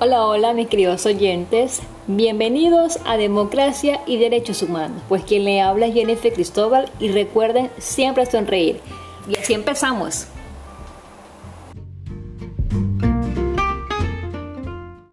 Hola, hola mis queridos oyentes, bienvenidos a Democracia y Derechos Humanos, pues quien le habla es Jennifer Cristóbal y recuerden siempre sonreír. Y así empezamos.